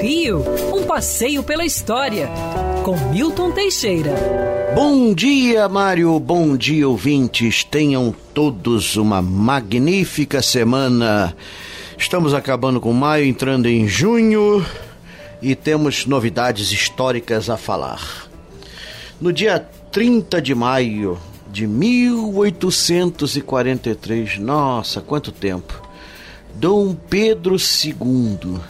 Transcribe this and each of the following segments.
Rio, um passeio pela história, com Milton Teixeira. Bom dia, Mário. Bom dia, ouvintes. Tenham todos uma magnífica semana. Estamos acabando com maio, entrando em junho e temos novidades históricas a falar. No dia 30 de maio de 1843, nossa, quanto tempo! Dom Pedro II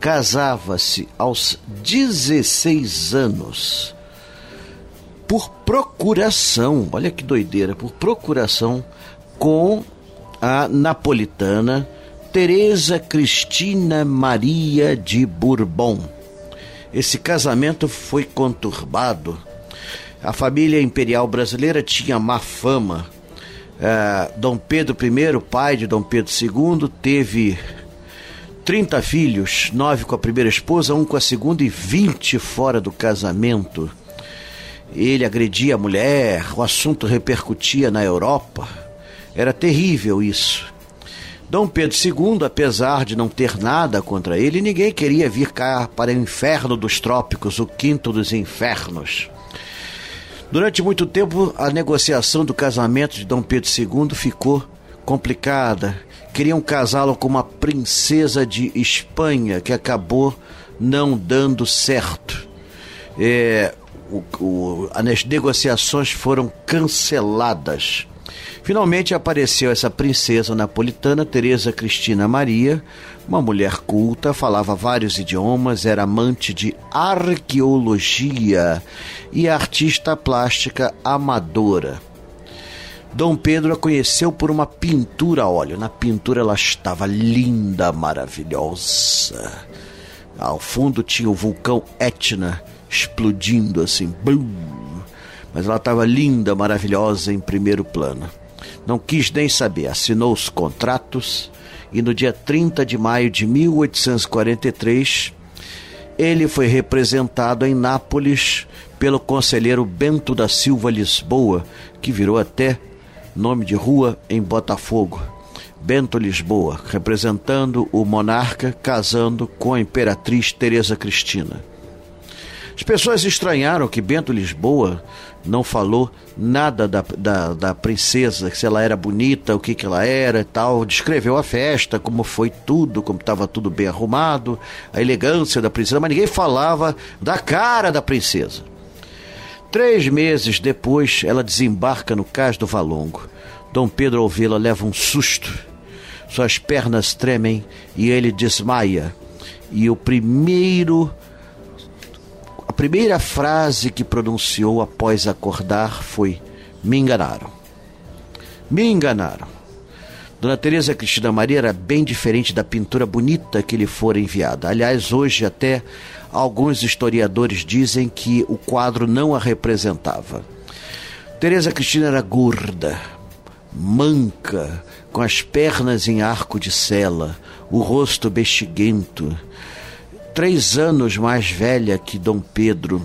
casava-se aos 16 anos por procuração, olha que doideira, por procuração com a napolitana Teresa Cristina Maria de Bourbon. Esse casamento foi conturbado. A família imperial brasileira tinha má fama. É, Dom Pedro I, pai de Dom Pedro II, teve 30 filhos, nove com a primeira esposa, um com a segunda e 20 fora do casamento. Ele agredia a mulher, o assunto repercutia na Europa. Era terrível isso. Dom Pedro II, apesar de não ter nada contra ele, ninguém queria vir cá para o inferno dos trópicos, o quinto dos infernos. Durante muito tempo, a negociação do casamento de Dom Pedro II ficou complicada. Queriam casá-lo com uma princesa de Espanha, que acabou não dando certo. É, o, o, as negociações foram canceladas. Finalmente apareceu essa princesa napolitana, Teresa Cristina Maria, uma mulher culta, falava vários idiomas, era amante de arqueologia e artista plástica amadora. Dom Pedro a conheceu por uma pintura a óleo. Na pintura ela estava linda, maravilhosa. Ao fundo tinha o vulcão Etna explodindo assim, bum. Mas ela estava linda, maravilhosa em primeiro plano. Não quis nem saber, assinou os contratos e no dia 30 de maio de 1843 ele foi representado em Nápoles pelo conselheiro Bento da Silva Lisboa, que virou até nome de rua em Botafogo. Bento Lisboa, representando o monarca casando com a imperatriz Teresa Cristina. As pessoas estranharam que Bento Lisboa não falou nada da, da, da, princesa, se ela era bonita, o que, que ela era e tal. Descreveu a festa, como foi tudo, como estava tudo bem arrumado, a elegância da princesa, mas ninguém falava da cara da princesa. Três meses depois, ela desembarca no cais do Valongo. Dom Pedro ao vê-la leva um susto. Suas pernas tremem e ele desmaia. E o primeiro primeira frase que pronunciou após acordar foi: Me enganaram. Me enganaram. Dona Teresa Cristina Maria era bem diferente da pintura bonita que lhe fora enviada. Aliás, hoje até alguns historiadores dizem que o quadro não a representava. Teresa Cristina era gorda, manca, com as pernas em arco de sela, o rosto bexiguento três anos mais velha que Dom Pedro.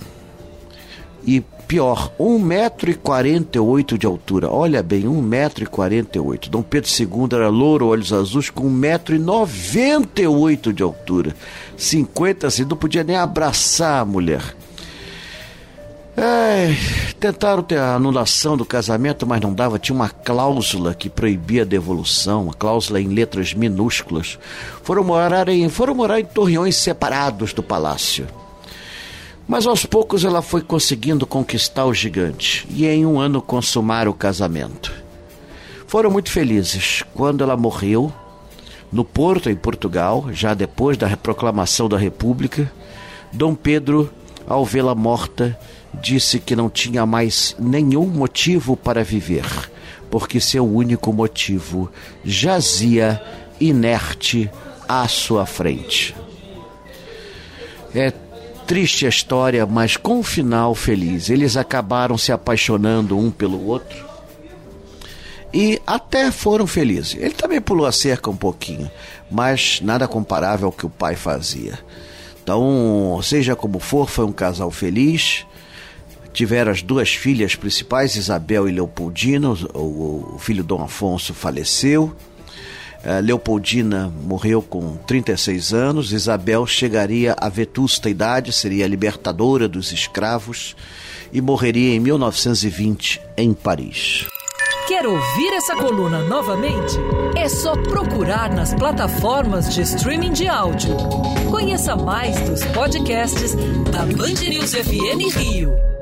E pior, 1,48m de altura. Olha bem, 1,48m. Dom Pedro II era louro, olhos azuis, com 1,98m de altura. 50 assim, não podia nem abraçar a mulher. É, tentaram ter a anulação do casamento, mas não dava. Tinha uma cláusula que proibia a devolução, uma cláusula em letras minúsculas. Foram morar em, foram morar em torreões separados do palácio. Mas aos poucos ela foi conseguindo conquistar o gigante e em um ano consumar o casamento. Foram muito felizes. Quando ela morreu, no Porto, em Portugal, já depois da proclamação da República, Dom Pedro, ao vê-la morta, disse que não tinha mais nenhum motivo para viver, porque seu único motivo jazia inerte à sua frente. É triste a história, mas com um final feliz. Eles acabaram se apaixonando um pelo outro e até foram felizes. Ele também pulou a cerca um pouquinho, mas nada comparável ao que o pai fazia. Então, seja como for, foi um casal feliz Tiveram as duas filhas principais, Isabel e Leopoldina, o, o filho Dom Afonso faleceu. Eh, Leopoldina morreu com 36 anos, Isabel chegaria à vetusta idade, seria libertadora dos escravos e morreria em 1920 em Paris. Quer ouvir essa coluna novamente? É só procurar nas plataformas de streaming de áudio. Conheça mais dos podcasts da Band News FM Rio.